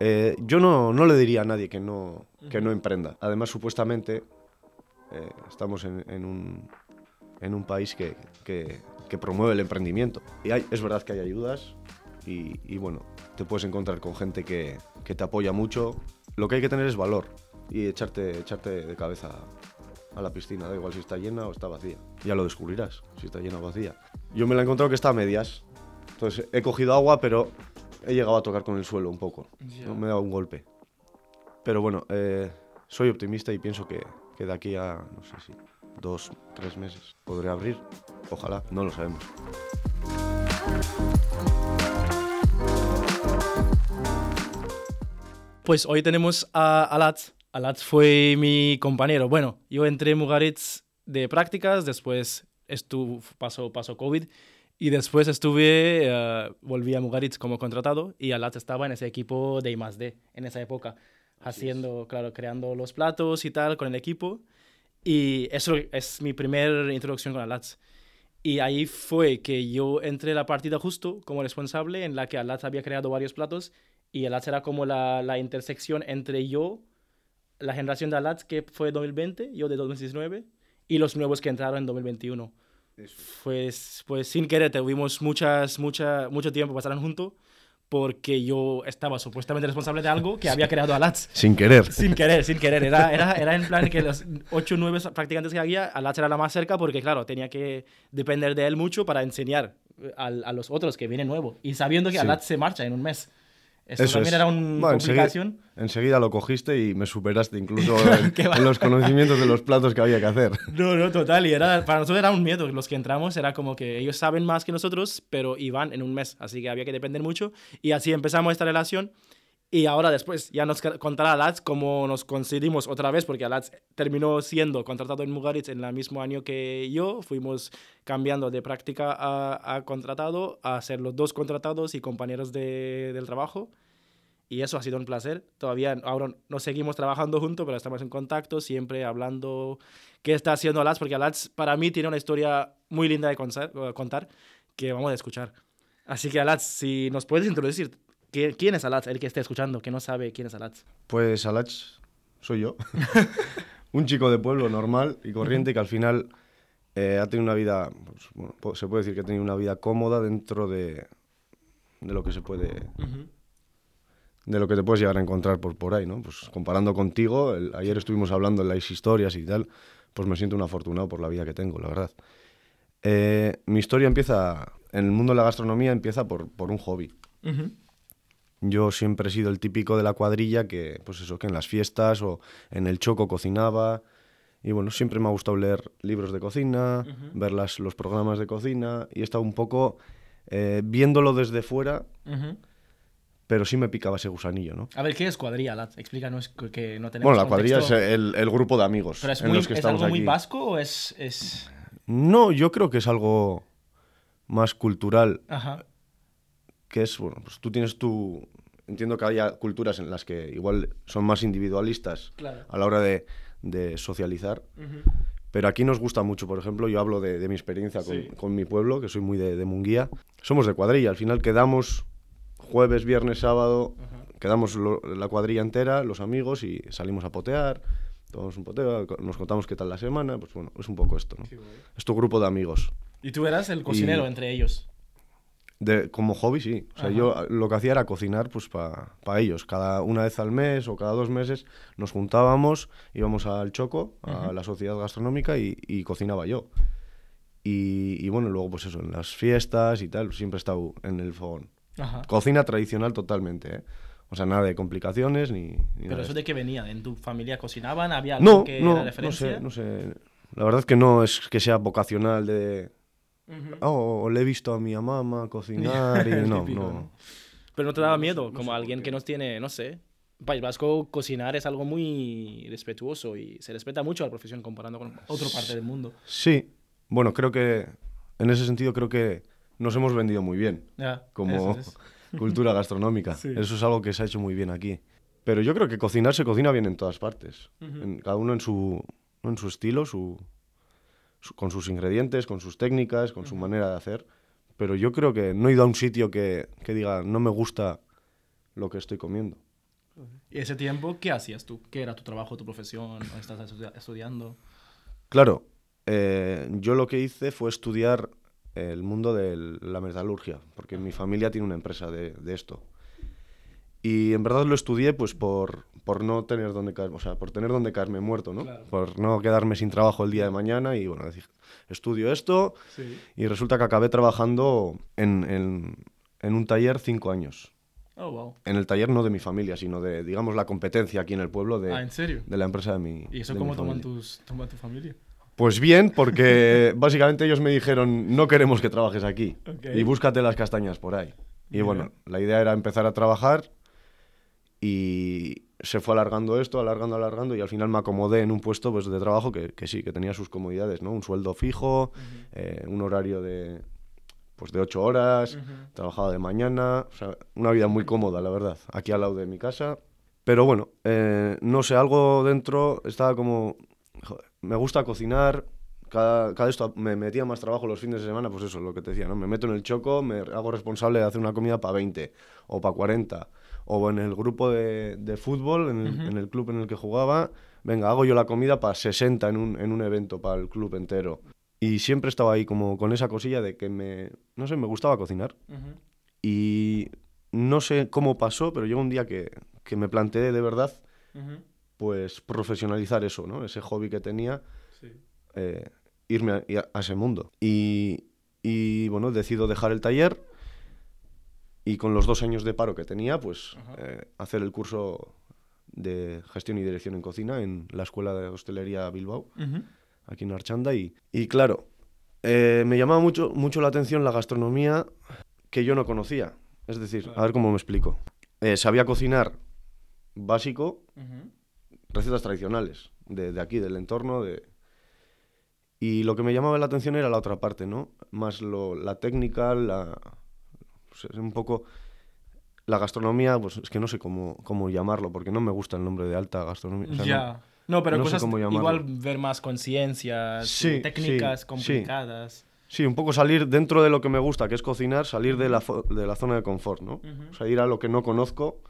Eh, yo no, no le diría a nadie que no, que no emprenda. Además, supuestamente, eh, estamos en, en un, en un país que, que- que promueve el emprendimiento. Y hay- es verdad que hay ayudas y, y, bueno, te puedes encontrar con gente que, que te apoya mucho. Lo que hay que tener es valor y echarte, echarte de cabeza a la piscina. Da igual si está llena o está vacía. Ya lo descubrirás, si está llena o vacía. Yo me la he encontrado que está a medias. Entonces he cogido agua, pero he llegado a tocar con el suelo un poco. Ya. ¿no? Me he dado un golpe. Pero bueno, eh, soy optimista y pienso que, que de aquí a, no sé si, dos, tres meses podré abrir. Ojalá, no lo sabemos. Pues hoy tenemos a Alatz. Alatz fue mi compañero. Bueno, yo entré en Mugaritz de prácticas, después estuvo, pasó, pasó COVID y después estuve, eh, volví a Mugaritz como contratado y Alatz estaba en ese equipo de I+D en esa época, haciendo, claro, creando los platos y tal con el equipo. Y eso es mi primera introducción con Alatz. Y ahí fue que yo entré la partida justo como responsable, en la que Alatz había creado varios platos y Alatz era como la, la intersección entre yo, la generación de Alatz que fue 2020, yo de 2019, y los nuevos que entraron en 2021. Pues, pues sin querer, tuvimos muchas, mucha, mucho tiempo pasaron juntos porque yo estaba supuestamente responsable de algo que había creado Alatz. Sin querer. Sin querer, sin querer. Era, era, era en plan que los 8 o 9 practicantes que había, Alatz era la más cerca porque, claro, tenía que depender de él mucho para enseñar a, los otros que vienen nuevo. Y sabiendo que Sí. Alatz se marcha en un mes. Esto Eso también es. era una Bueno, complicación. Enseguida lo cogiste y me superaste incluso en, en los conocimientos de los platos que había que hacer. No, no, total. Y era, para nosotros era un miedo. Los que entramos era como que ellos saben más que nosotros, pero iban en un mes. Así que había que depender mucho. Y así empezamos esta relación. Y ahora después ya nos contará Alatz cómo nos coincidimos otra vez, porque Alatz terminó siendo contratado en Mugaritz en el mismo año que yo. Fuimos cambiando de práctica a, a contratado, a ser los dos contratados y compañeros de- del trabajo. Y eso ha sido un placer. Todavía ahora no seguimos trabajando juntos, pero estamos en contacto, siempre hablando qué está haciendo Alatz, porque Alatz para mí tiene una historia muy linda de contar, contar que vamos a escuchar. Así que Alatz, si nos puedes introducir, ¿quién es Alatz? El que esté escuchando, que no sabe quién es Alatz. Pues Alach soy yo. un chico de pueblo normal y corriente que al final eh, ha tenido una vida, pues, bueno, se puede decir que ha tenido una vida cómoda dentro de, de lo que se puede, de lo que te puedes llegar a encontrar por, por ahí, ¿no? Pues comparando contigo, el- ayer estuvimos hablando de las historias y tal, pues me siento un afortunado por la vida que tengo, la verdad. Eh, mi historia empieza, en el mundo de la gastronomía empieza por, por un hobby. Yo siempre he sido el típico de la cuadrilla que, pues eso, que en las fiestas o en el choco cocinaba. Y bueno, siempre me ha gustado leer libros de cocina, ver las- los programas de cocina y he estado un poco eh, viéndolo desde fuera, pero sí me picaba ese gusanillo, ¿no? A ver, ¿qué es cuadrilla, Alatz? Explícanos que- no tenemos Bueno, la cuadrilla es el, el grupo de amigos ¿Pero es, en muy, los que es estamos algo muy vasco o es...? es... No, yo creo que es algo más cultural, Ajá. Que es, bueno, pues tú tienes tu... Entiendo que haya culturas en las que igual son más individualistas Claro. a la hora de, de socializar, pero aquí nos gusta mucho, por ejemplo, yo hablo de, de mi experiencia con, Sí. con mi pueblo, que soy muy de, de Munguía. Somos de cuadrilla, al final quedamos jueves, viernes, sábado, quedamos lo- la cuadrilla entera, los amigos, y salimos a potear, tomamos un poteo, nos contamos qué tal la semana, pues bueno, es un poco esto, ¿no? Es tu grupo de amigos. Y tú eras el cocinero Y- entre ellos. De, como hobby, sí. O sea, Ajá. yo lo que hacía era cocinar pues para ellos. Cada una vez al mes o cada dos meses nos juntábamos, íbamos al Choco, a la sociedad gastronómica y, y cocinaba yo. Y, y bueno, luego pues eso, en las fiestas y tal, siempre he estado en el fogón. Ajá. Cocina tradicional totalmente, ¿eh? O sea, nada de complicaciones ni, ni nada Pero de eso de qué venía, ¿en tu familia cocinaban? ¿Había algo No, que no, era no referencia? sé, no sé. La verdad es que no es que sea vocacional de... Oh, le he visto a mi mamá cocinar y no, típico, no. ¿no? Pero no te daba miedo, como alguien que nos tiene, no sé. País Vasco, cocinar es algo muy respetuoso y se respeta mucho a la profesión comparando con otra parte del mundo. Sí, bueno, creo que en ese sentido creo que nos hemos vendido muy bien Ya, como es. cultura gastronómica. Sí. Eso es algo que se ha hecho muy bien aquí. Pero yo creo que cocinar se cocina bien en todas partes. En- cada uno en su, en su estilo, su- con sus ingredientes, con sus técnicas, con su manera de hacer. Pero yo creo que no he ido a un sitio que, que diga no me gusta lo que estoy comiendo. ¿Y ese tiempo qué hacías tú? ¿Qué era tu trabajo, tu profesión? ¿O ¿Estás estu- estudiando? Claro, eh, yo lo que hice fue estudiar el mundo de la metalurgia, porque mi familia tiene una empresa de, de esto. Y en verdad lo estudié pues por, por no tener donde caer, o sea, por tener donde caerme muerto, ¿no? Claro. Por no quedarme sin trabajo el día de mañana y bueno, decir, estudio esto Sí. y resulta que acabé trabajando en, en- en un taller cinco años. Oh, wow. En el taller no de mi familia, sino de, digamos, la competencia aquí en el pueblo de, Ah, ¿en serio? de la empresa de mi ¿Y eso cómo toman tus, toma tu familia? Pues bien, porque básicamente ellos me dijeron, no queremos que trabajes aquí y búscate las castañas por ahí. Y bueno, la idea era empezar a trabajar y se fue alargando esto, alargando, alargando y al final me acomodé en un puesto pues, de trabajo que, que sí, que tenía sus comodidades, ¿no? Un sueldo fijo, eh, un horario de, pues, de ocho horas, trabajaba de mañana, o sea, una vida muy cómoda, la verdad, aquí al lado de mi casa. Pero bueno, eh, no sé, algo dentro estaba como, joder, me gusta cocinar, cada, cada esto me metía más trabajo los fines de semana, pues eso, lo que te decía, ¿no? Me meto en el choco, me hago responsable de hacer una comida para 20 o para 40, o en el grupo de, de fútbol, en el, en el club en el que jugaba, venga, hago yo la comida para 60 en un, en un evento, para el club entero. Y siempre estaba ahí como con esa cosilla de que me, no sé, me gustaba cocinar. Ujú. Y no sé cómo pasó, pero llegó un día que, que me planteé de verdad, Ujú. pues profesionalizar eso, ¿no? Ese hobby que tenía, Sí. eh, irme a- a ese mundo. Y, y, bueno, decido dejar el taller y con los dos años de paro que tenía, pues eh, hacer el curso de gestión y dirección en cocina en la Escuela de Hostelería Bilbao, aquí en Archanda. Y, y claro, eh, me llamaba mucho, mucho la atención la gastronomía que yo no conocía. Es decir, a ver cómo me explico. Eh, sabía cocinar básico, recetas tradicionales de, de aquí, del entorno. De... Y lo que me llamaba la atención era la otra parte, ¿no? Más lo, la técnica, la... pues, es un poco... La gastronomía, pues es que no sé cómo, cómo llamarlo, porque no me gusta el nombre de alta gastronomía. o sea, no- ya. No, pero no sé cosas cómo llamarlo. igual ver más conciencias, Sí, técnicas sí, complicadas. Sí, un poco salir dentro de lo que me gusta, que es cocinar, salir de la, de la zona de confort, ¿no? Ujú. O sea, ir a lo que no conozco.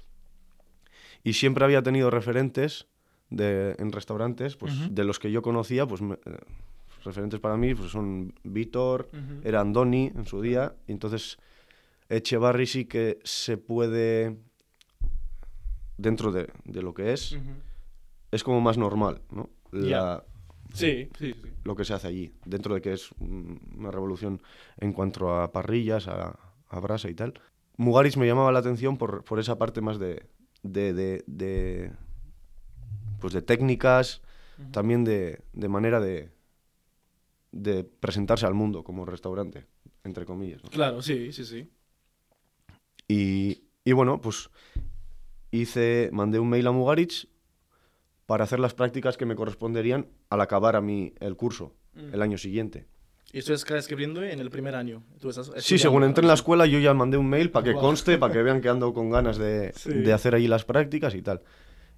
Y siempre había tenido referentes de, en restaurantes, pues de los que yo conocía, pues me- eh, referentes para mí pues son Ujú. era Andoni en su día, y entonces Echevarri sí que se puede, dentro de, de lo que es, es como más normal, ¿no? La, Ya. Sí, sí, sí. lo que se hace allí, dentro de que es una revolución en cuanto a parrillas, a, a brasa y tal. Mugaris me llamaba la atención por, por esa parte más de, de, de, de, pues de técnicas, también de, de manera de, de presentarse al mundo como restaurante, entre comillas. ¿no? Claro, sí, sí, sí. Y, y bueno, pues hice, mandé un mail a Mugaritz para hacer las prácticas que me corresponderían al acabar a mí el curso el año siguiente. Y esto es escribiendo en el primer año. Tú estás Sí, según entré en la escuela yo ya mandé un mail para que conste, para que vean que ando con ganas de, Sí. de hacer allí las prácticas y tal.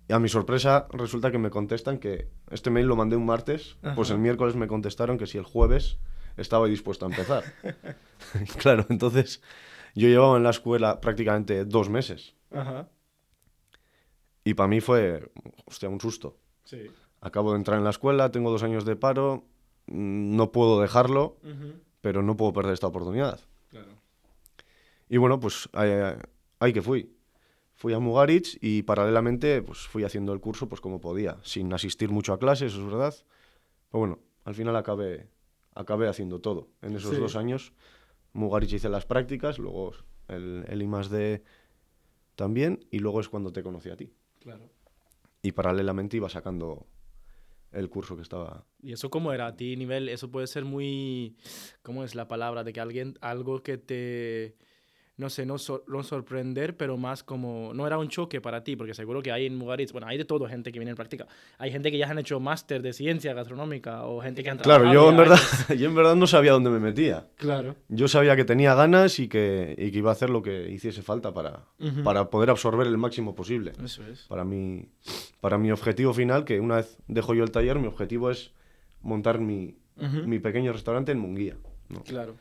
Y a mi sorpresa resulta que me contestan que este mail lo mandé un martes, pues el miércoles me contestaron que si el jueves estaba dispuesto a empezar. claro, entonces yo llevaba en la escuela prácticamente dos meses. Ajá. y para mí fue, hostia, un susto. Sí. Acabo de entrar en la escuela, tengo dos años de paro, mm, no puedo dejarlo, Ujú. pero no puedo perder esta oportunidad. Claro. Y bueno, pues ahí, ahí que fui. Fui a Mugaritz y paralelamente pues fui haciendo el curso pues como podía, sin asistir mucho a clases, es verdad. Pero bueno, al final acabé, acabé haciendo todo. En esos Sí. dos años, Mugaritz hice las prácticas, luego el, el I+D también, y luego es cuando te conocí a ti. Claro. Y paralelamente iba sacando el curso que estaba... ¿Y eso cómo era a ti nivel? Eso puede ser muy... ¿Cómo es la palabra? De que alguien, algo que te... No sé, no, sor- no sorprender, pero más como... No era un choque para ti, porque seguro que hay en Mugaritz... Bueno, hay de todo gente que viene en práctica. Hay gente que ya han hecho máster de ciencia gastronómica o gente que han Claro, yo en verdad, yo en verdad no sabía dónde me metía. Claro. Yo sabía que tenía ganas y que, y que iba a hacer lo que hiciese falta para, para poder absorber el máximo posible. Eso es. Para mi, para mi objetivo final, que una vez dejo yo el taller, mi objetivo es montar mi, mi pequeño restaurante en Munguía. ¿no? Claro.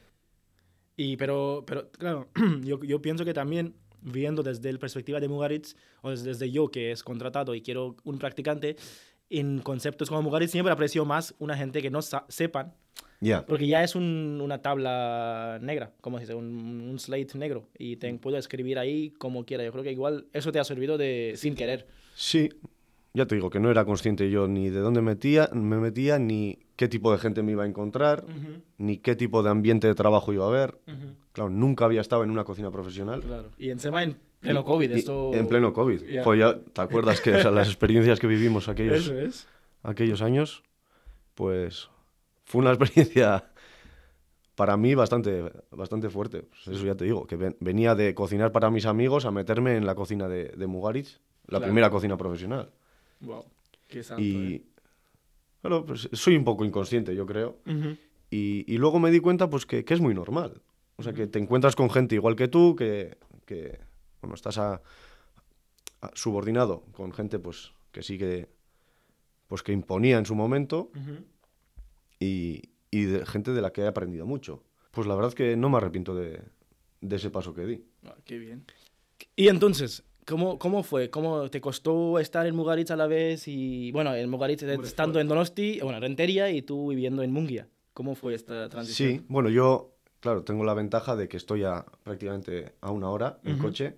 Y pero, pero claro, yo, yo pienso que también viendo desde la perspectiva de Mugaritz, o desde, yo que es contratado y quiero un practicante, en conceptos como Mugaritz siempre aprecio más una gente que no sepan, Ya. porque ya es un- una tabla negra, como se dice, un, un slate negro, y Mm. te puedo escribir ahí como quiera. Yo creo que igual eso te ha servido de sin querer. Sí, ya te digo que no era consciente yo ni de dónde metía, me metía, ni qué tipo de gente me iba a encontrar, ni qué tipo de ambiente de trabajo iba a haber. Claro, nunca había estado en una cocina profesional. Claro. Y encima en pleno COVID, Y- esto... En pleno COVID. Ya. Joder, ya, ¿te acuerdas que o sea, las experiencias que vivimos aquellos, Eso es. aquellos años? Pues fue una experiencia para mí bastante, bastante fuerte. Pues eso ya te digo, que ven- venía de cocinar para mis amigos a meterme en la cocina de, de Mugaritz, la Claro. primera cocina profesional. Wow. Qué santo, Y eh. bueno, pues soy un poco inconsciente, yo creo. Y, y luego me di cuenta pues que, que es muy normal. O sea, que te encuentras con gente igual que tú, que, que bueno, estás a- a- subordinado con gente pues que sí que pues que imponía en su momento y, y de gente de la que he aprendido mucho. Pues la verdad es que no me arrepiento de, de ese paso que di. Ah, qué bien. Y entonces, ¿cómo, ¿cómo fue? ¿Cómo te costó estar en Mugaritz a la vez? Y bueno, en Mugaritz estando en Donosti, bueno, Rentería y tú viviendo en Mungia. ¿Cómo fue esta transición? Sí, bueno, yo, claro, tengo la ventaja de que estoy a prácticamente a una hora en Ujú. coche.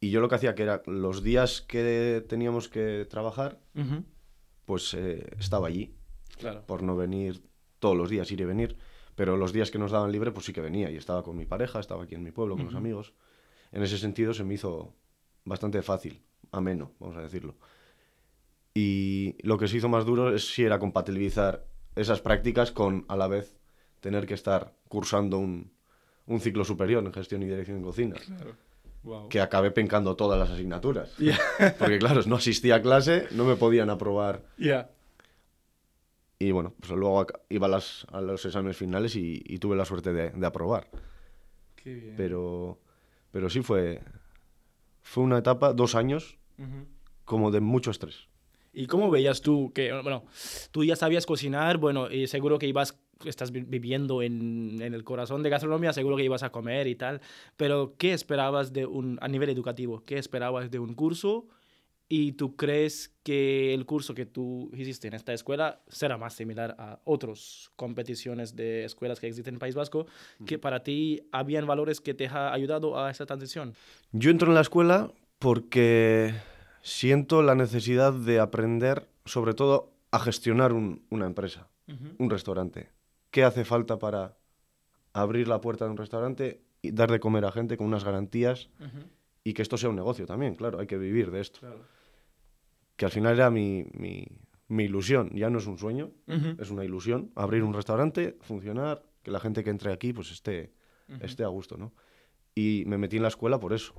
Y yo lo que hacía que era los días que teníamos que trabajar, Ujú. pues eh, estaba allí, Claro. por no venir todos los días, ir y venir. Pero los días que nos daban libre, pues sí que venía y estaba con mi pareja, estaba aquí en mi pueblo, con los Ujú. amigos. En ese sentido se me hizo bastante fácil, ameno, vamos a decirlo. Y lo que se hizo más duro es si era compatibilizar esas prácticas con, a la vez, tener que estar cursando un, un ciclo superior en gestión y dirección en cocina. Claro. Wow. Que acabé pencando todas las asignaturas. Ya. Porque claro, no asistía a clase, no me podían aprobar Ya. y bueno, pues luego iba a, las- a los exámenes finales y, y tuve la suerte de, de aprobar. Qué bien. Pero, pero sí fue, fue una etapa, dos años, como de mucho estrés. ¿Y cómo veías tú que, bueno, tú ya sabías cocinar, bueno, y seguro que ibas, estás vi- viviendo en, en el corazón de gastronomía, seguro que ibas a comer y tal, pero ¿qué esperabas de un, a nivel educativo? ¿Qué esperabas de un curso? ¿Y tú crees que el curso que tú hiciste en esta escuela será más similar a otras competiciones de escuelas que existen en el País Vasco? ¿Que para ti habían valores que te ha ayudado a esa transición? Yo entro en la escuela porque siento la necesidad de aprender, sobre todo, a gestionar un- una empresa, un restaurante. ¿Qué hace falta para abrir la puerta de un restaurante y dar de comer a gente con unas garantías y que esto sea un negocio también? Claro, hay que vivir de esto. Claro. Que al final era mi, mi- mi ilusión, ya no es un sueño, es una ilusión, abrir un restaurante, funcionar, que la gente que entre aquí pues esté, esté a gusto, ¿no? Y me metí en la escuela por eso.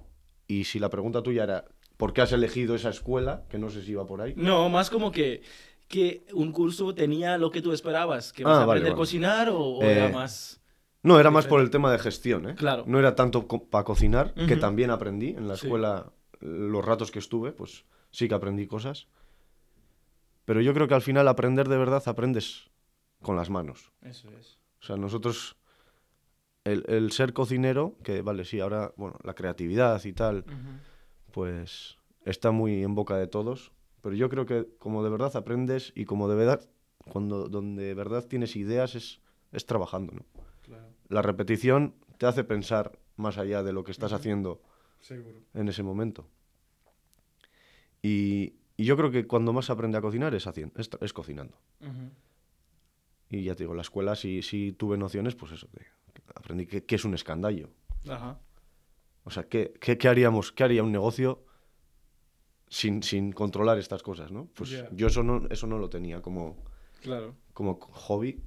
Y si la pregunta tuya era, ¿por qué has elegido esa escuela? Que no sé si iba por ahí. No, más como que, que un curso tenía lo que tú esperabas, que vas Ah, a vale, aprender a cocinar o, o era Eh, más... No, era más por el tema de gestión, ¿eh? Claro. No era tanto para cocinar, que también aprendí en la Sí. escuela, los ratos que estuve, pues sí que aprendí cosas. Pero yo creo que al final aprender de verdad aprendes con las manos. Eso es. O sea, nosotros, el, el ser cocinero, que vale, sí, ahora, bueno, la creatividad y tal, pues está muy en boca de todos, pero yo creo que como de verdad aprendes y como de verdad, cuando donde de verdad tienes ideas es, es trabajando, ¿no? Claro, La repetición te hace pensar más allá de lo que estás haciendo seguro. en ese momento. Y, y yo creo que cuando más se aprende a cocinar es, haciendo, es, es cocinando. Y ya te digo, la escuela sí, sí tuve nociones, pues eso, de- aprendí que, que es un escandallo. Ajá. O sea, ¿qué, qué, qué haríamos, qué haría un negocio sin, sin controlar estas cosas, no? Pues yo eso no, eso no lo tenía como, Claro. como hobby,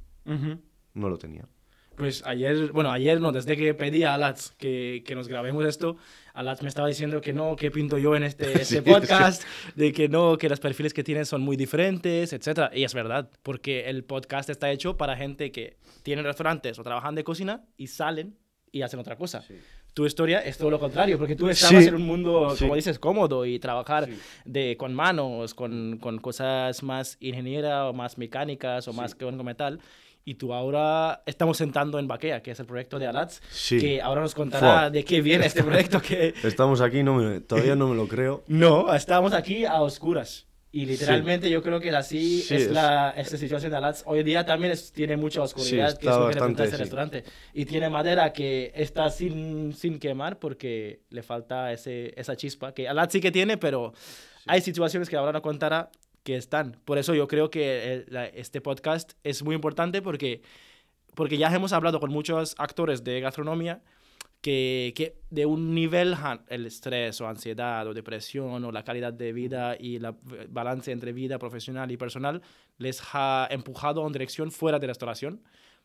no lo tenía. Pues ayer, bueno, ayer no, desde que pedí a Alats que, que nos grabemos esto, Alats me estaba diciendo que no, que pinto yo en este, este Sí, podcast, de que no, que los perfiles que tienes son muy diferentes, etc. Y es verdad, porque el podcast está hecho para gente que tienen restaurantes o trabajan de cocina y salen y hacen otra cosa. Tu historia es todo lo contrario, porque tú estabas Sí. en un mundo, Sí. como dices, cómodo y trabajar Sí. de, con manos, con, con cosas más ingeniera o más mecánicas o más que con metal. Y tú ahora estamos sentando en Baquea, que es el proyecto de Alatz, Sí. que ahora nos contará Fua. de qué viene este proyecto que... Estamos aquí, no me- todavía no me lo creo. No, estamos aquí a oscuras. Y literalmente yo creo que así Sí, es, es- la esta situación de Alatz. Hoy en día también es- tiene mucha oscuridad, Sí, que es lo que bastante, este sí. restaurante. Y tiene madera que está sin, sin quemar porque le falta ese, esa chispa, que Alatz sí que tiene, pero hay situaciones que ahora no contará que están. Por eso yo creo que la- este podcast es muy importante porque, porque ya hemos hablado con muchos actores de gastronomía que, que de un nivel, el estrés o ansiedad o depresión o la calidad de vida y la v- balance entre vida profesional y personal les ha empujado a una dirección fuera de restauración.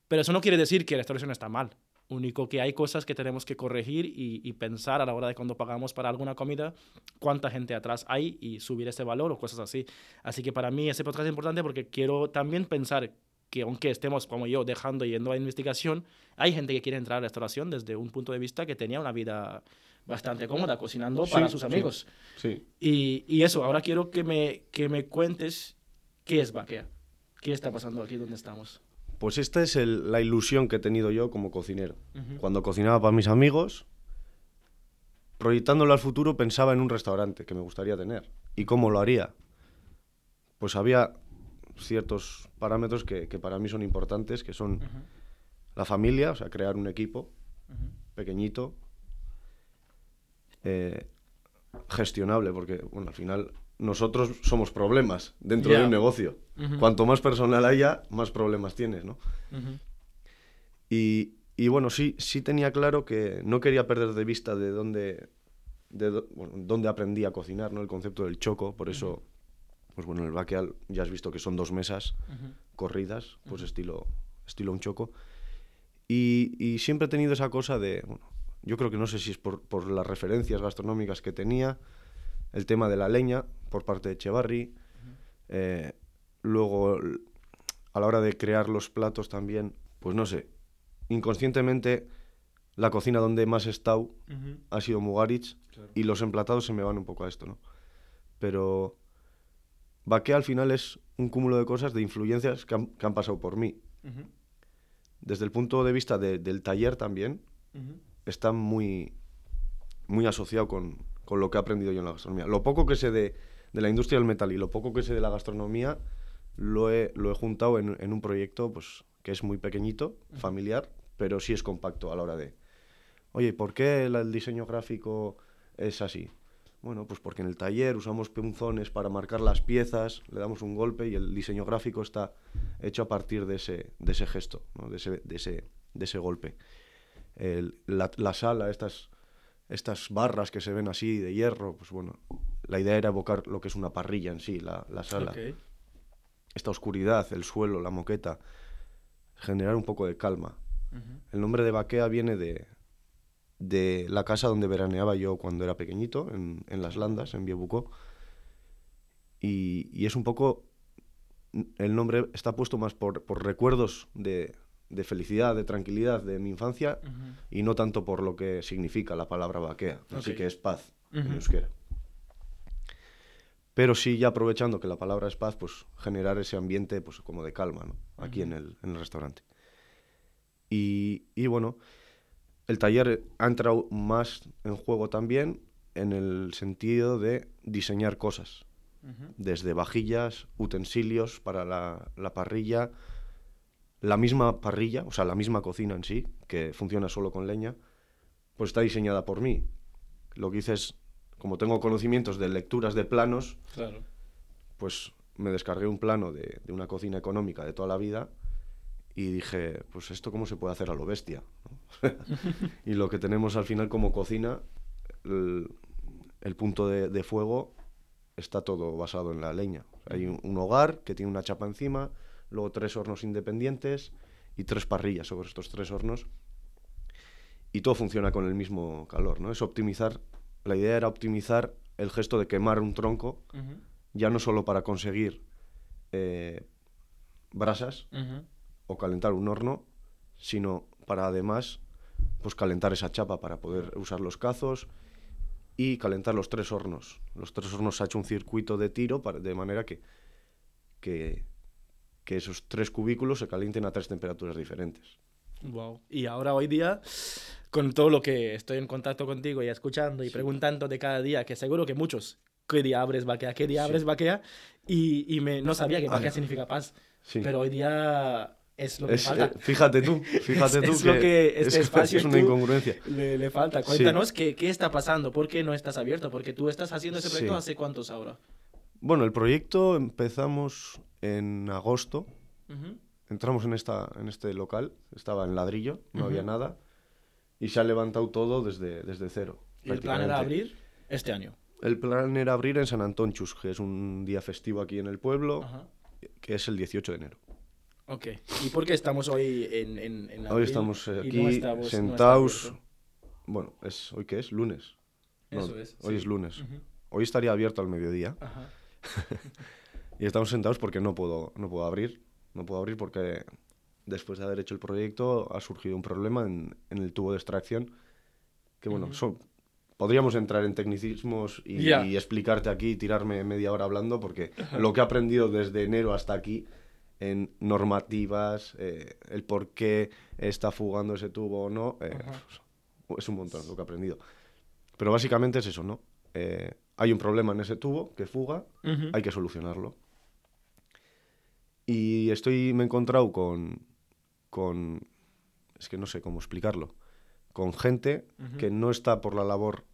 Pero eso no quiere decir que la restauración está mal. Único que hay cosas que tenemos que corregir y, y pensar a la hora de cuando pagamos para alguna comida, cuánta gente atrás hay y subir ese valor o cosas así. Así que para mí ese podcast es importante porque quiero también pensar que aunque estemos como yo dejando yendo a investigación, hay gente que quiere entrar a la restauración desde un punto de vista que tenía una vida bastante cómoda cocinando Sí, para sus sí. amigos. Sí. Y, y eso, ahora quiero que me, que me cuentes qué es Baquea. ¿Qué está pasando aquí donde estamos? Pues esta es el- la ilusión que he tenido yo como cocinero. Cuando cocinaba para mis amigos, proyectándolo al futuro, pensaba en un restaurante que me gustaría tener. ¿Y cómo lo haría? Pues había ciertos parámetros que, que para mí son importantes, que son la familia, o sea, crear un equipo pequeñito, eh, gestionable, porque bueno, al final nosotros somos problemas dentro Ya. de un negocio. Ujú. Cuanto más personal haya, más problemas tienes, ¿no? Ujú. Y, y bueno, sí, sí tenía claro que no quería perder de vista de dónde, de bueno, dónde aprendí a cocinar, ¿no? El concepto del choco, por eso, pues bueno, en el Baqueal ya has visto que son dos mesas corridas, pues estilo, estilo un choco. Y, y siempre he tenido esa cosa de, bueno, yo creo que no sé si es por, por las referencias gastronómicas que tenía, el tema de la leña por parte de Echevarri, eh, luego a la hora de crear los platos también, pues no sé, inconscientemente la cocina donde más he estado ha sido Mugaritz Claro. y los emplatados se me van un poco a esto, ¿no? Pero Baquea al final es un cúmulo de cosas, de influencias que han, que han pasado por mí. Desde el punto de vista de- del taller también, está muy, muy asociado con, con lo que he aprendido yo en la gastronomía. Lo poco que sé de, de la industria del metal y lo poco que sé de la gastronomía lo he, lo he juntado en, en un proyecto pues, que es muy pequeñito, familiar, pero sí es compacto a la hora de, oye, ¿por qué el, el diseño gráfico es así? Bueno, pues porque en el taller usamos punzones para marcar las piezas, le damos un golpe y el diseño gráfico está hecho a partir de ese, de ese gesto, ¿no? de, ese, de, ese, de ese golpe el- la, la sala, estas, estas barras que se ven así de hierro, pues bueno, la idea era evocar lo que es una parrilla en sí, la, la sala. Esta oscuridad, el suelo, la moqueta, generar un poco de calma. El nombre de Baquea viene de, de la casa donde veraneaba yo cuando era pequeñito, en, en Las Landas, en Biebucó. Y, y es un poco. El nombre está puesto más por, por recuerdos de, de felicidad, de tranquilidad de mi infancia y no tanto por lo que significa la palabra Baquea, así que es paz en Ujú. euskera. Pero sí, ya aprovechando que la palabra es paz, pues generar ese ambiente pues como de calma, ¿no? Aquí en, el, en el restaurante. Y, y bueno, el taller ha entrado más en juego también en el sentido de diseñar cosas, desde vajillas, utensilios para la, la parrilla, la misma parrilla, o sea, la misma cocina en sí, que funciona solo con leña, pues está diseñada por mí. Lo que hice es, como tengo conocimientos de lecturas de planos, Claro. pues me descargué un plano de, de una cocina económica de toda la vida y dije, pues esto cómo se puede hacer a lo bestia. ¿no? y lo que tenemos al final como cocina, el, el punto de, de fuego está todo basado en la leña. Hay un, un hogar que tiene una chapa encima, luego tres hornos independientes y tres parrillas sobre estos tres hornos. Y todo funciona con el mismo calor, ¿no? Es optimizar, la idea era optimizar el gesto de quemar un tronco ya no solo para conseguir eh, brasas o calentar un horno, sino para además pues calentar esa chapa para poder usar los cazos y calentar los tres hornos. Los tres hornos se ha hecho un circuito de tiro para- de manera que, que, que esos tres cubículos se calienten a tres temperaturas diferentes. Wow. Y ahora hoy día, con todo lo que estoy en contacto contigo y escuchando y preguntando de cada día, que seguro que muchos, ¿qué día abres vaquea? ¿Qué día abres vaquea? Y, y me, no sabía que vaquea significa paz. Sí. Pero hoy día es lo que Es, falta. eh, fíjate tú, fíjate tú es lo que este es, espacio es una incongruencia. Le, le falta. Cuéntanos qué, qué está pasando, por qué no estás abierto, porque tú estás haciendo ese proyecto Sí. hace cuántos ahora. Bueno, el proyecto empezamos en agosto. Ujú. Entramos en, esta, en este local, estaba en ladrillo, no había Ujú. nada. Y se ha levantado todo desde, desde cero. Y el plan era abrir este año. El plan era abrir en San Antonchus, que es un día festivo aquí en el pueblo, Ajá. que es el 18 de enero. Ok. ¿Y por qué estamos hoy en, en, en Hoy estamos no aquí estamos- no está sentados. abierto? bueno, es, ¿hoy qué es? Lunes. No, Eso es, Hoy sí. es lunes. Hoy estaría abierto al mediodía. Ajá. Y estamos sentados porque no puedo, no puedo abrir. No puedo abrir porque después de haber hecho el proyecto ha surgido un problema en, en el tubo de extracción. Que bueno, Ujú. son- podríamos entrar en tecnicismos y, Ya. y explicarte aquí y tirarme media hora hablando porque lo que he aprendido desde enero hasta aquí en normativas, eh, el por qué está fugando ese tubo o no, eh, Ajá. es un montón lo que he aprendido. Pero básicamente es eso, ¿no? Eh, hay un problema en ese tubo que fuga, Ujú. hay que solucionarlo. Y estoy, me he encontrado con, con, es que no sé cómo explicarlo, con gente que no está por la labor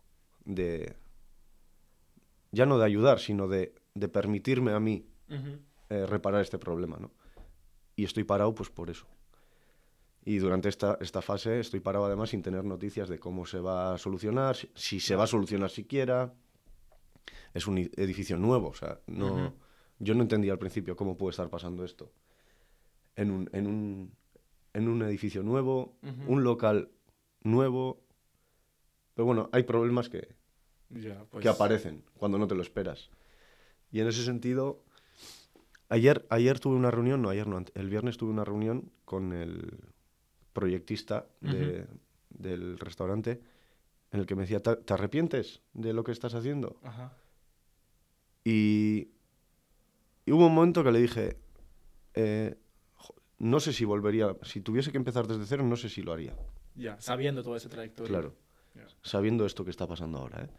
de, ya no de ayudar, sino de, de permitirme a mí eh, reparar este problema, ¿no? Y estoy parado pues por eso. Y durante esta, esta fase estoy parado además sin tener noticias de cómo se va a solucionar, si, si se va a solucionar siquiera. Es un edificio nuevo, o sea, no. Yo no entendía al principio cómo puede estar pasando esto. En un, en un, en un edificio nuevo, un local nuevo. Pero bueno, hay problemas que, Ya, pues. que aparecen cuando no te lo esperas. Y en ese sentido, ayer, ayer tuve una reunión, no, ayer no, el viernes tuve una reunión con el proyectista de- del restaurante en el que me decía, "¿Te- ¿te arrepientes de lo que estás haciendo? Ajá. Y, y hubo un momento que le dije, eh, no sé si volvería, si tuviese que empezar desde cero, no sé si lo haría. Ya, sabiendo toda esa trayectoria. Claro. Sabiendo esto que está pasando ahora. ¿eh?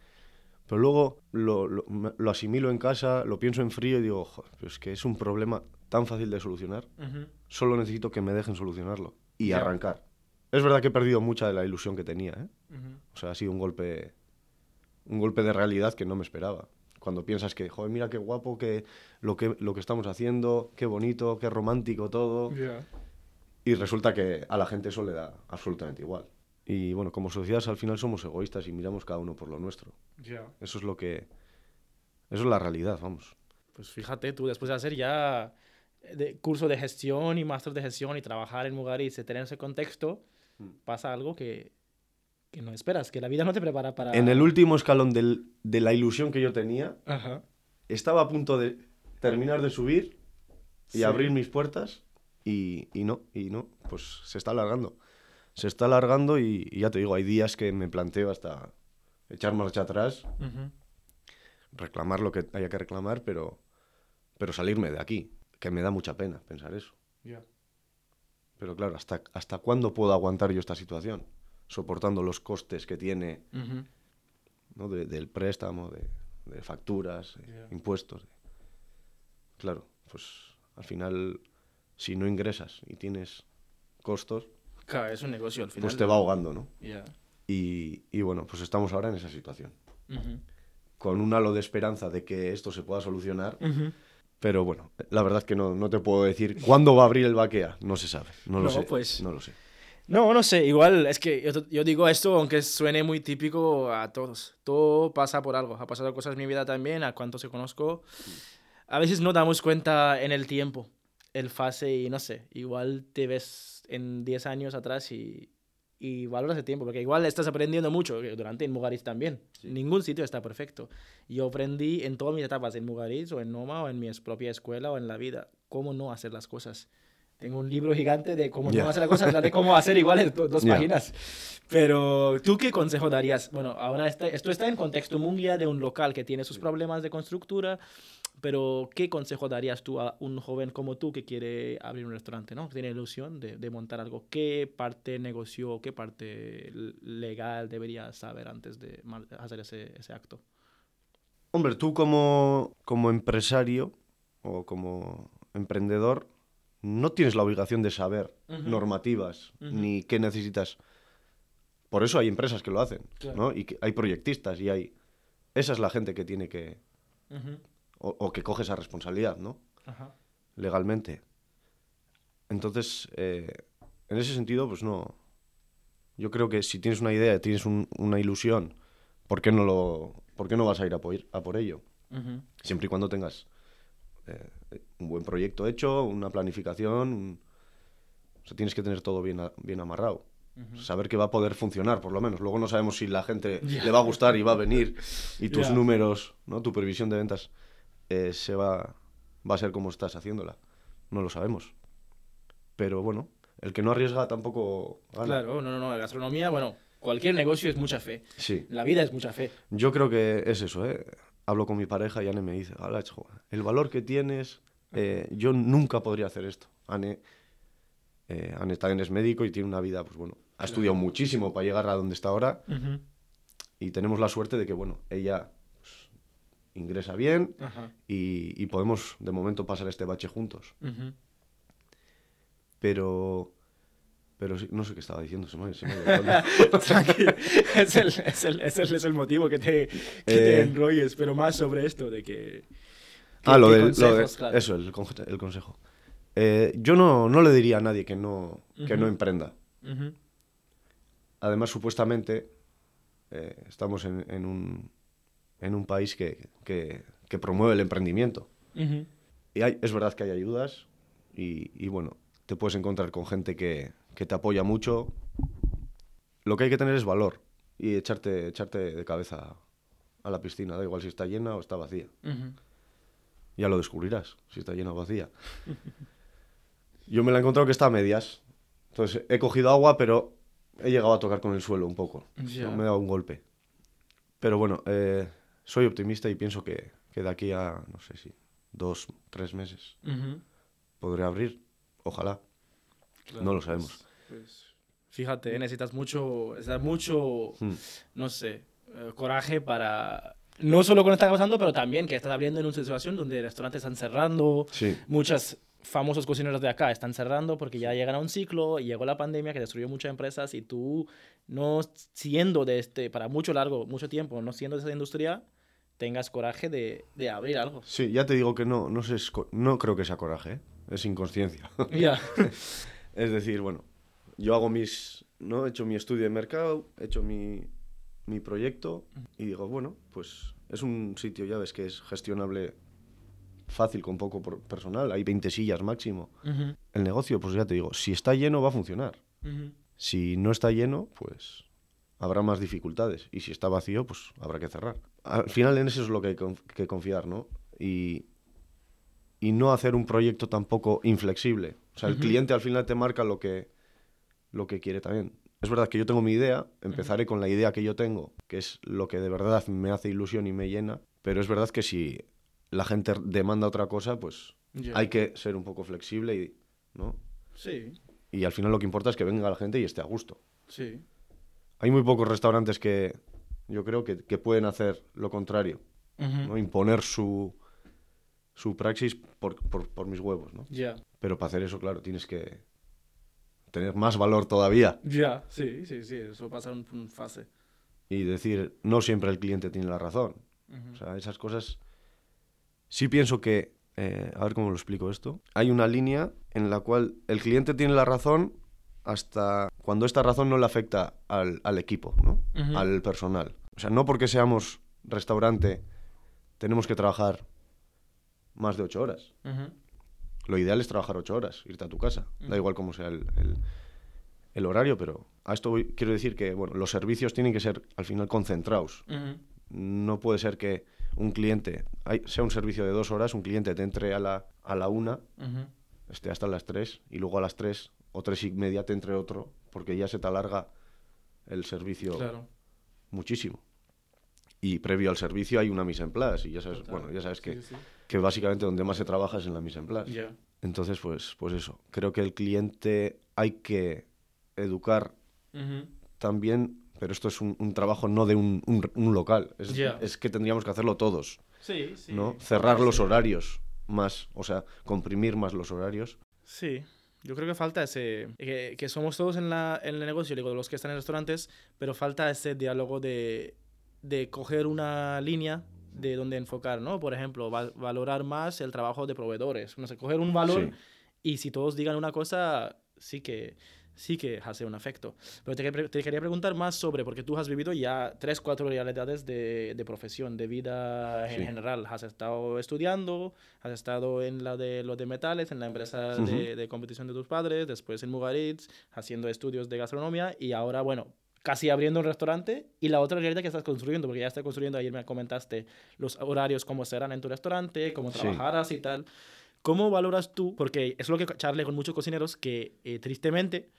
Pero luego lo, lo- lo asimilo en casa, lo pienso en frío y digo, "Joder, pero es que es un problema tan fácil de solucionar, Ujú. solo necesito que me dejen solucionarlo y arrancar. Es verdad que he perdido mucha de la ilusión que tenía, ¿eh? Ujú. O sea, ha sido un golpe, un golpe de realidad que no me esperaba. Cuando piensas que, joder, mira qué guapo que lo que, lo que estamos haciendo, qué bonito, qué romántico todo. Ya. Y resulta que a la gente eso le da absolutamente igual. Y bueno, como sociedad al final somos egoístas y miramos cada uno por lo nuestro. Ya. Eso es lo que... Eso es la realidad, vamos. Pues fíjate, tú después de hacer ya eh, de curso de gestión y máster de gestión y trabajar en Mugaritz y tener ese contexto, Mm. pasa algo que, que no esperas, que la vida no te prepara para... En el último escalón del- de la ilusión que yo tenía, Ajá. estaba a punto de terminar de subir y Sí. abrir mis puertas y, y no, y no, pues se está alargando. Se está alargando y, y ya te digo, hay días que me planteo hasta echar marcha atrás, reclamar lo que haya que reclamar, pero, pero salirme de aquí, que me da mucha pena pensar eso. Pero claro, ¿hasta, ¿hasta cuándo puedo aguantar yo esta situación? Soportando los costes que tiene. ¿no? de- del préstamo, de, de facturas, de Ya. impuestos. Claro, pues al final, si no ingresas y tienes costos, Claro, es un negocio al final. pues te va ahogando, ¿no? Y, y bueno, pues estamos ahora en esa situación. Con un halo de esperanza de que esto se pueda solucionar, pero bueno, la verdad es que no, no te puedo decir cuándo va a abrir el Baquea, no se sabe, no lo sé, pues- no lo sé. No, no sé, igual es que yo, yo digo esto aunque suene muy típico a todos. Todo pasa por algo. Ha pasado cosas en mi vida también, a cuánto se conozco. A veces no damos cuenta en el tiempo, el fase y no sé, igual te ves en 10 años atrás y, y valoras el tiempo, porque igual estás aprendiendo mucho durante en Mugaritz también. Ningún sitio está perfecto. Yo aprendí en todas mis etapas, en Mugaritz o en Noma o en mi propia escuela o en la vida, cómo no hacer las cosas. Tengo un libro gigante de cómo Ya. no hacer las cosas, de cómo hacer iguales do- dos Ya. páginas. Pero, ¿tú qué consejo darías? Bueno, ahora está- esto está en contexto mundial de un local que tiene sus problemas de constructura, pero ¿qué consejo darías tú a un joven como tú que quiere abrir un restaurante, ¿no? Que tiene ilusión de, de montar algo. ¿Qué parte negocio, qué parte legal debería saber antes de hacer ese, ese acto? Hombre, tú como, como empresario o como emprendedor no tienes la obligación de saber normativas ni qué necesitas. Por eso hay empresas que lo hacen, Claro. ¿no? Y que hay proyectistas y hay... Esa es la gente que tiene que... O, o que coge esa responsabilidad, ¿no? Ajá. Legalmente. Entonces, eh, en ese sentido, pues no... Yo creo que si tienes una idea, tienes un- una ilusión, ¿por qué no, lo, ¿por qué no vas a ir a por, a por ello? Siempre y cuando tengas eh, un buen proyecto hecho, una planificación, un- o sea, tienes que tener todo bien, a- bien amarrado. Saber que va a poder funcionar, por lo menos. Luego no sabemos si la gente le va a gustar y va a venir y tus números, ¿no? tu previsión de ventas eh, se va, va a ser como estás haciéndola. No lo sabemos. Pero bueno, el que no arriesga tampoco gana. Claro, no, no, no. La gastronomía, bueno, cualquier negocio es mucha fe. Sí. La vida es mucha fe. Yo creo que es eso, ¿eh? Hablo con mi pareja y Anne me dice, "Ala, jo, el valor que tienes, eh, yo nunca podría hacer esto. Anne, eh, Anne también es médico y tiene una vida, pues bueno, ha estudiado muchísimo para llegar a donde está ahora y tenemos la suerte de que, bueno, ella pues, ingresa bien y, y podemos de momento pasar este bache juntos. Pero, pero sí, no sé qué estaba diciendo, se me, se me es, el, es, el, es, el, es el motivo que te, que te Eh. enrolles, pero más sobre esto de que... Ah, ¿qué- lo del, lo de- claro? eso, el, consejo. Eh, yo no, no le diría a nadie que no, que no emprenda. Además, supuestamente, eh, estamos en, en un, en un país que, que- que promueve el emprendimiento. Y hay- es verdad que hay ayudas y, y, bueno, te puedes encontrar con gente que, que te apoya mucho. Lo que hay que tener es valor y echarte, echarte de cabeza a la piscina. Da igual si está llena o está vacía. Ujú. Ya lo descubrirás, si está llena o vacía. Yo me la he encontrado que está a medias. Entonces he cogido agua, pero he llegado a tocar con el suelo un poco. Me he dado un golpe. Pero bueno, eh, soy optimista y pienso que, que de aquí a, no sé si, dos, tres meses Ujú. podré abrir. Ojalá. Claro, No lo pues- sabemos. pues, fíjate, necesitas mucho, necesitas mucho, Hmm. no sé, eh, coraje para... No solo con lo que está pasando, pero también que estás abriendo en una situación donde restaurantes están cerrando, Sí. muchas famosos cocineros de acá están cerrando porque ya llegan a un ciclo y llegó la pandemia que destruyó muchas empresas y tú no siendo de este, para mucho largo, mucho tiempo, no siendo de esa industria, tengas coraje de, de abrir algo. Sí, ya te digo que no, no, sé, no creo que sea coraje, ¿eh? es inconsciencia. Ya. Es decir, bueno, yo hago mis, ¿no? He hecho mi estudio de mercado, he hecho mi, mi proyecto y digo, bueno, pues es un sitio, ya ves, que es gestionable fácil con poco personal, hay 20 sillas máximo. El negocio, pues ya te digo, si está lleno va a funcionar. Si no está lleno, pues habrá más dificultades. Y si está vacío, pues habrá que cerrar. Al final en eso es lo que hay que confiar, ¿no? Y, y no hacer un proyecto tampoco inflexible. O sea, el cliente al final te marca lo que, lo que quiere también. Es verdad que yo tengo mi idea, empezaré con la idea que yo tengo, que es lo que de verdad me hace ilusión y me llena, pero es verdad que si la gente demanda otra cosa, pues hay que ser un poco flexible y, ¿no? Sí, Y al final lo que importa es que venga la gente y esté a gusto. sí. Hay muy pocos restaurantes que yo creo que, que pueden hacer lo contrario. ¿no? imponer su, su praxis por, por- por mis huevos. ¿no? Ya. Pero para hacer eso, claro, tienes que tener más valor todavía Ya, sí, sí, sí, eso pasa en en fase. y decir, no siempre el cliente tiene la razón. Ujú. O sea, esas cosas... Sí pienso que, eh, a ver cómo lo explico esto, hay una línea en la cual el cliente tiene la razón hasta cuando esta razón no le afecta al, al equipo, ¿no? Ujú. al personal. O sea, no porque seamos restaurante tenemos que trabajar más de ocho horas. Ujú. Lo ideal es trabajar ocho horas, irte a tu casa. Da Ujú. igual cómo sea el, el- el horario, pero a esto voy- quiero decir que bueno, los servicios tienen que ser al final concentrados. No puede ser que un cliente, hay- sea un servicio de dos horas, un cliente te entre a la, a la una esté hasta las 3 y luego a las 3 o 3 y media te entre otro, porque ya se te alarga el servicio Claro. muchísimo. Y previo al servicio hay una mise en place, y ya sabes, Total. bueno, ya sabes que, Sí, sí, que básicamente donde más se trabaja es en la mise en place. Entonces, pues, pues eso, creo que el cliente hay que educar también, pero esto es un, un trabajo no de un, un- un local, es, que tendríamos que hacerlo todos, Sí, sí. ¿no? Cerrar los Sí. horarios más, o sea, comprimir más los horarios. Sí, yo creo que falta ese, que, que somos todos en, la, en el negocio, digo, los que están en restaurantes, pero falta ese diálogo de, de coger una línea de donde enfocar, ¿no? Por ejemplo, va- valorar más el trabajo de proveedores, no sé, coger un valor Sí. y si todos digan una cosa, sí que sí que hace un efecto. Pero te, quería- te quería preguntar más sobre, porque tú has vivido ya tres, cuatro realidades de, de profesión, de vida en general. Has estado estudiando, has estado en la de lo de metales, en la empresa de, de competición de tus padres, después en Mugaritz, haciendo estudios de gastronomía y ahora, bueno, casi abriendo un restaurante y la otra realidad que estás construyendo, porque ya estás construyendo, ayer me comentaste los horarios, cómo serán en tu restaurante, cómo Sí. trabajarás y tal. ¿Cómo valoras tú? Porque es lo que charlé con muchos cocineros que eh, tristemente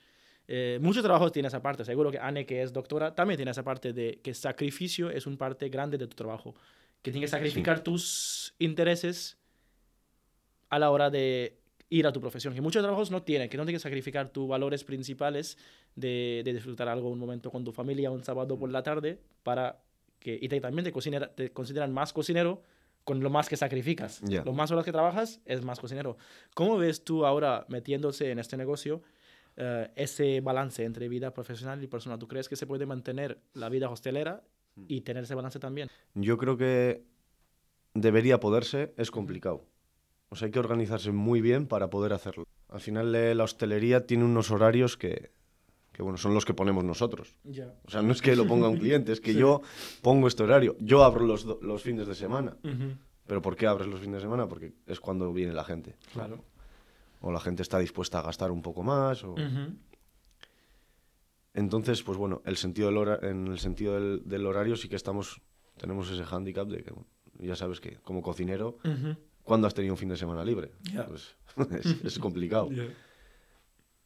eh, muchos trabajos tienen esa parte. Seguro que Anne, que es doctora, también tiene esa parte de que sacrificio es un parte grande de tu trabajo. Que tienes que sacrificar tus intereses a la hora de ir a tu profesión. Que muchos trabajos no tienen, que no tienes que sacrificar tus valores principales de, de disfrutar algo, un momento con tu familia, un sábado por la tarde, para que... Y te- también te, te consideran más cocinero con lo más que sacrificas. Ya. Lo más horas que trabajas es más cocinero. ¿Cómo ves tú ahora metiéndose en este negocio eh, ese balance entre vida profesional y personal? ¿Tú crees que se puede mantener la vida hostelera y tener ese balance también? Yo creo que debería poderse, es complicado. O sea, hay que organizarse muy bien para poder hacerlo. Al final, eh, la hostelería tiene unos horarios que, que, bueno, son los que ponemos nosotros. O sea, no es que lo ponga un cliente, es que Sí. yo pongo este horario. Yo abro los, los fines de semana. ¿Pero por qué abres los fines de semana? Porque es cuando viene la gente. Claro. O la gente está dispuesta a gastar un poco más. O... Entonces, pues bueno, el sentido del hora- en el sentido del, del horario sí que estamos, tenemos ese hándicap de que, bueno, ya sabes que como cocinero, ¿cuándo has tenido un fin de semana libre? Pues, es, es complicado.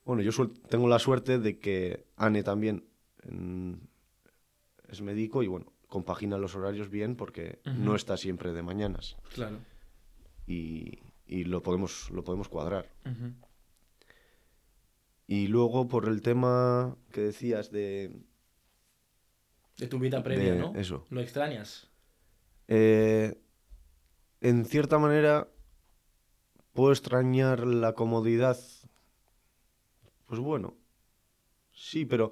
Bueno, yo tengo la suerte de que Anne también es médico y bueno, compagina los horarios bien porque no está siempre de mañanas Claro. y, y lo, podemos, lo podemos cuadrar. Y luego por el tema que decías de... De tu vida previa, De ¿no? eso. ¿Lo extrañas? eh, en cierta manera puedo extrañar la comodidad. Pues bueno, sí, pero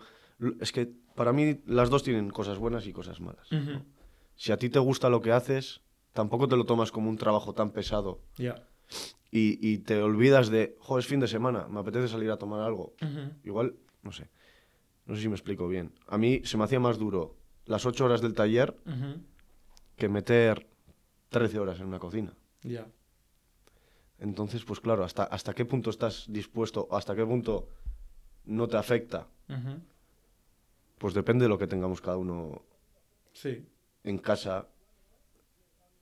es que para mí las dos tienen cosas buenas y cosas malas. ¿no? Si a ti te gusta lo que haces, tampoco te lo tomas como un trabajo tan pesado Ya. y, y te olvidas de, jo, es fin de semana, me apetece salir a tomar algo. Igual, no sé, no sé si me explico bien. A mí se me hacía más duro las ocho horas del taller que meter 13 horas en una cocina. Ya. Entonces, pues claro, hasta, hasta qué punto estás dispuesto, hasta qué punto no te afecta, pues depende de lo que tengamos cada uno Sí. en casa,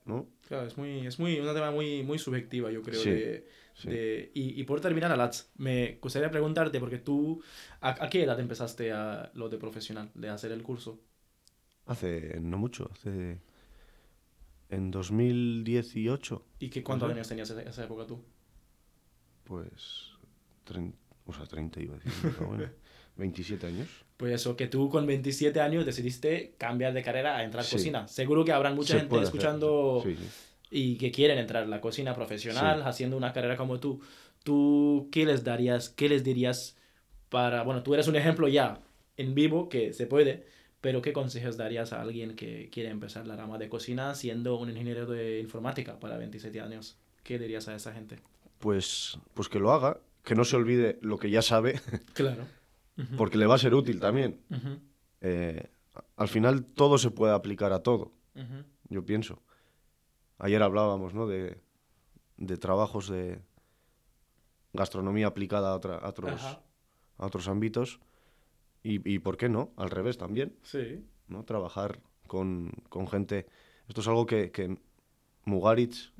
¿no? Claro, es muy, es muy, una tema muy, muy subjetiva, yo creo. Sí, de, sí. de- y, y por terminar, Alats, me gustaría preguntarte, porque tú, ¿a, a qué edad empezaste a lo de profesional, de hacer el curso? Hace no mucho, hace... En 2018, ¿Y qué, cuántos años tenías en esa época tú? pues... trein- o sea, 30 iba a decir, pero bueno, 27 años. Pues eso, que tú con 27 años decidiste cambiar de carrera a entrar a Sí. cocina. Seguro que habrán mucha Se gente escuchando sí, sí. y que quieren entrar en la cocina profesional, haciendo una carrera como tú. ¿Tú qué les darías, qué les dirías para, bueno, tú eres un ejemplo ya en vivo que se puede, pero qué consejos darías a alguien que quiere empezar la rama de cocina siendo un ingeniero de informática para 27 años? ¿Qué dirías a esa gente? Pues, pues que lo haga, que no se olvide lo que ya sabe, Claro. porque le va a ser útil también. Eh, al final todo se puede aplicar a todo, yo pienso. Ayer hablábamos, ¿no? De, de trabajos de gastronomía aplicada a, otra- a otros, a otros ámbitos. Y, y por qué no, al revés también, Sí. ¿no? Trabajar con, con gente. Esto es algo que, que Mugaritz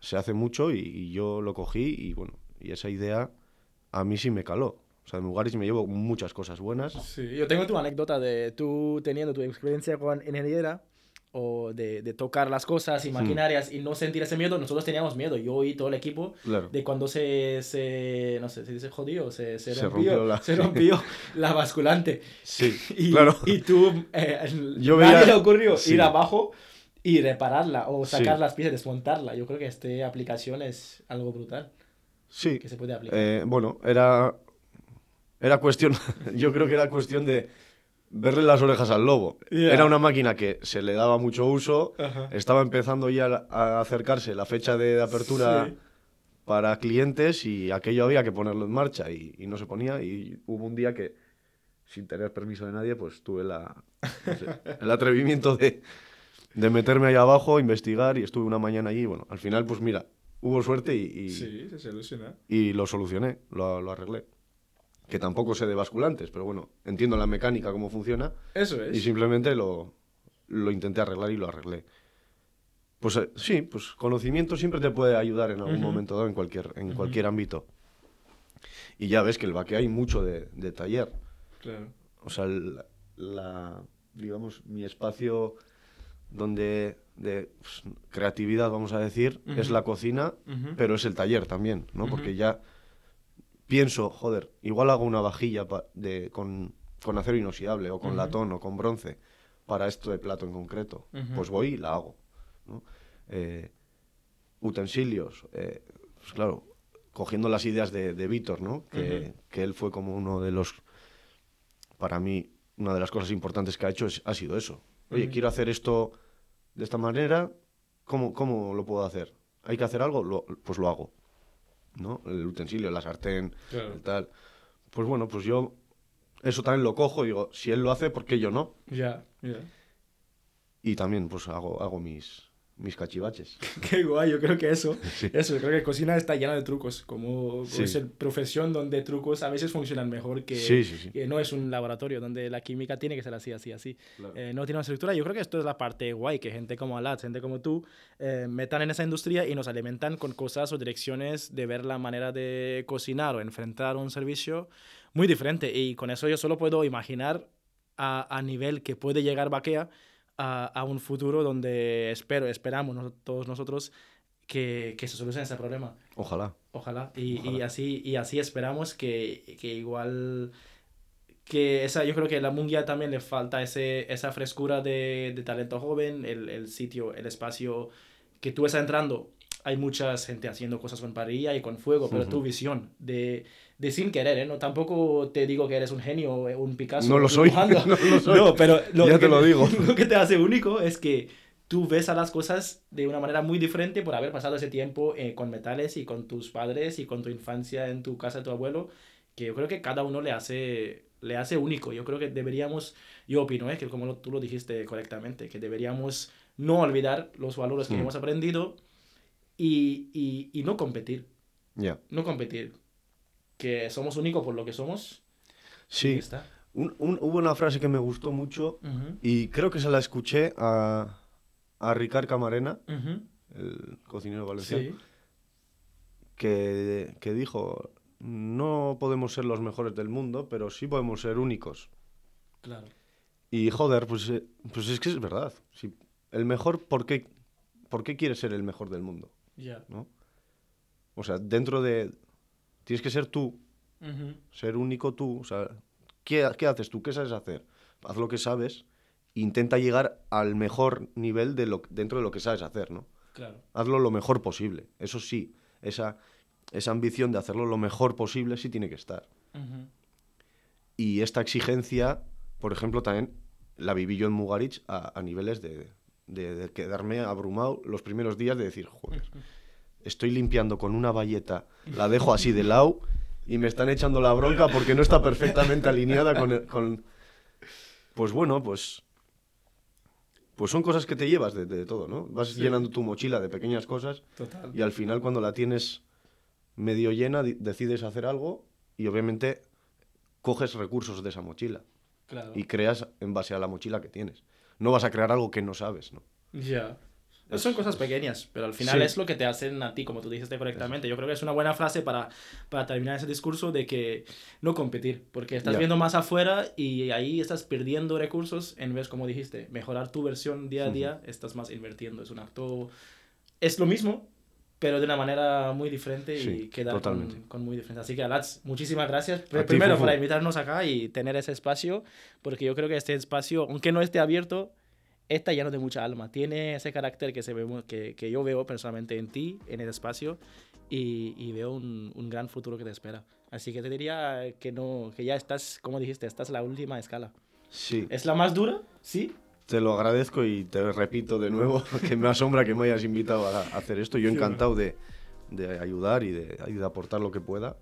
se hace mucho y, y yo lo cogí y bueno, y esa idea a mí sí me caló. O sea, de Mugaritz me llevo muchas cosas buenas. Sí, yo tengo tu anécdota de tú teniendo tu experiencia con ingeniera o de, de, tocar las cosas y maquinarias y no sentir ese miedo, nosotros teníamos miedo, yo y todo el equipo, de cuando se, se, no sé, se dice jodido, se, se, rompió, la... se rompió la basculante. Sí, y, claro. Y tú, eh, yo nadie veía... le ocurrió ir abajo y repararla o sacar las piezas, desmontarla. Yo creo que esta aplicación es algo brutal. Sí. Que se puede aplicar. Eh, bueno, era, era cuestión, yo creo que era cuestión de verle las orejas al lobo. Yeah. Era una máquina que se le daba mucho uso, Ajá. estaba empezando ya a acercarse la fecha de apertura Sí. para clientes y aquello había que ponerlo en marcha y, y no se ponía y hubo un día que sin tener permiso de nadie pues tuve la, no sé, el atrevimiento de, de meterme ahí abajo, investigar y estuve una mañana allí bueno, al final pues mira, hubo suerte y, y, Sí, se soluciona. y lo solucioné, lo, lo arreglé. Que tampoco sé de basculantes, pero bueno, entiendo la mecánica, cómo funciona, Eso es. y simplemente lo, lo intenté arreglar y lo arreglé. Pues eh, sí, pues conocimiento siempre te puede ayudar en algún momento dado en cualquier, en cualquier ámbito. Y ya ves que el baque hay mucho de, de taller. Claro. O sea, la, digamos, mi espacio donde de pues, creatividad, vamos a decir, es la cocina, pero es el taller también, ¿no? Porque ya pienso, joder, igual hago una vajilla de, con, con acero inoxidable o con latón o con bronce para esto de plato en concreto. Pues voy y la hago, ¿no? Eh, utensilios, eh, pues claro, cogiendo las ideas de, de Víctor, ¿no? Que, que él fue como uno de los, para mí, una de las cosas importantes que ha hecho es- ha sido eso. Oye, quiero hacer esto de esta manera, ¿cómo, cómo lo puedo hacer? ¿Hay que hacer algo? Lo- pues lo hago. ¿No? El utensilio, la sartén, Claro. el tal. Pues bueno, pues yo eso también lo cojo y digo, si él lo hace, ¿por qué yo no? Ya, ya. Y también pues hago, hago mis, mis cachivaches. Qué guay, yo creo que eso, Sí. eso, yo creo que cocina está llena de trucos, como Sí. es el profesión donde trucos a veces funcionan mejor que, Sí, que no es un laboratorio donde la química tiene que ser así, así, así. Claro. Eh, no tiene una estructura. Yo creo que esto es la parte guay, que gente como Alat, gente como tú, eh, metan en esa industria y nos alimentan con cosas o direcciones de ver la manera de cocinar o enfrentar un servicio muy diferente. Y con eso yo solo puedo imaginar a, a nivel que puede llegar Baquea a, a un futuro donde espero, esperamos nos- todos nosotros que, que se solucione ese problema. Ojalá. Ojalá. Y, y Ojalá. así, y así esperamos que, que igual que esa, yo creo que a la Mungia también le falta ese, esa frescura de, de talento joven, el, el sitio, el espacio que tú estás entrando. Hay mucha gente haciendo cosas con parrilla y con fuego, pero Ujú. tu visión de, de sin querer, ¿eh? No, tampoco te digo que eres un genio, eh, un Picasso. No lo soy, no lo soy. No, pero Ya que te lo digo. Lo que te hace único es que tú ves a las cosas de una manera muy diferente por haber pasado ese tiempo eh, con metales y con tus padres y con tu infancia en tu casa de tu abuelo, que yo creo que cada uno le hace, le hace único. Yo creo que deberíamos, yo opino, eh, que como lo- tú lo dijiste correctamente, que deberíamos no olvidar los valores que Mm. hemos aprendido y, y, y no competir, Ya. no competir. Que somos únicos por lo que somos. Sí. está. Un- un- hubo una frase que me gustó mucho y creo que se la escuché a, a Ricard Camarena, el cocinero valenciano, Sí. que, que dijo, no podemos ser los mejores del mundo, pero sí podemos ser únicos. Claro. Y joder, pues, eh, pues es que es verdad. Si el mejor, ¿por qué, ¿por qué quieres ser el mejor del mundo? Ya. ¿no? O sea, dentro de... Tienes que ser tú, ser único tú. O sea, ¿qué, qué haces tú? ¿Qué sabes hacer? Haz lo que sabes. Intenta llegar al mejor nivel de lo, dentro de lo que sabes hacer, ¿no? Claro. Hazlo lo mejor posible. Eso sí, esa, esa ambición de hacerlo lo mejor posible sí tiene que estar. Y esta exigencia, por ejemplo, también la viví yo en Mugarich a, a niveles de, de- de quedarme abrumado los primeros días de decir, joder, estoy limpiando con una valleta, la dejo así de lado y me están echando la bronca porque no está perfectamente alineada con... Pues bueno, pues... Pues son cosas que te llevas de, de todo, ¿no? Vas Sí. llenando tu mochila de pequeñas cosas Total. y al final cuando la tienes medio llena decides hacer algo y obviamente coges recursos de esa mochila Claro. y creas en base a la mochila que tienes. No vas a crear algo que no sabes, ¿no? Ya. Son cosas pequeñas, pero al final Sí. es lo que te hacen a ti, como tú dijiste correctamente. Yo creo que es una buena frase para, para terminar ese discurso de que no competir, porque estás viendo más afuera y ahí estás perdiendo recursos en vez, como dijiste, mejorar tu versión día a día, estás más invirtiendo. Es un acto... Es lo mismo, pero de una manera muy diferente y Sí, queda con, totalmente. con muy diferente. Así que, Alats, muchísimas gracias. A Primero, para invitarnos acá y tener ese espacio, porque yo creo que este espacio, aunque no esté abierto, está lleno de mucha alma. Tiene ese carácter que, se ve, mu- que, que yo veo personalmente en ti, en el espacio, y, y veo un, un gran futuro que te espera. Así que te diría que, no, que ya estás, como dijiste, estás en la última escala. Sí, ¿Es la más dura? Sí. te lo agradezco y te repito de nuevo que me asombra que me hayas invitado a a hacer esto. Yo encantado de, de ayudar y de, de aportar lo que pueda.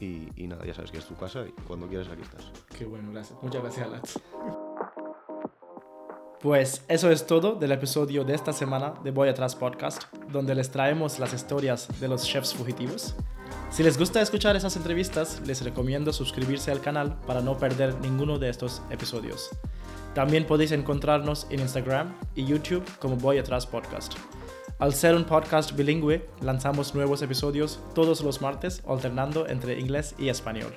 Y, y nada, ya sabes que es tu casa y cuando quieras aquí estás. Qué bueno, gracias. Muchas gracias, Alats. Pues eso es todo del episodio de esta semana de Voy Atrás Podcast, donde les traemos las historias de los chefs fugitivos. Si les gusta escuchar esas entrevistas, les recomiendo suscribirse al canal para no perder ninguno de estos episodios. También podéis encontrarnos en Instagram y YouTube como Voy Atrás Podcast. Al ser un podcast bilingüe, lanzamos nuevos episodios todos los martes, alternando entre inglés y español.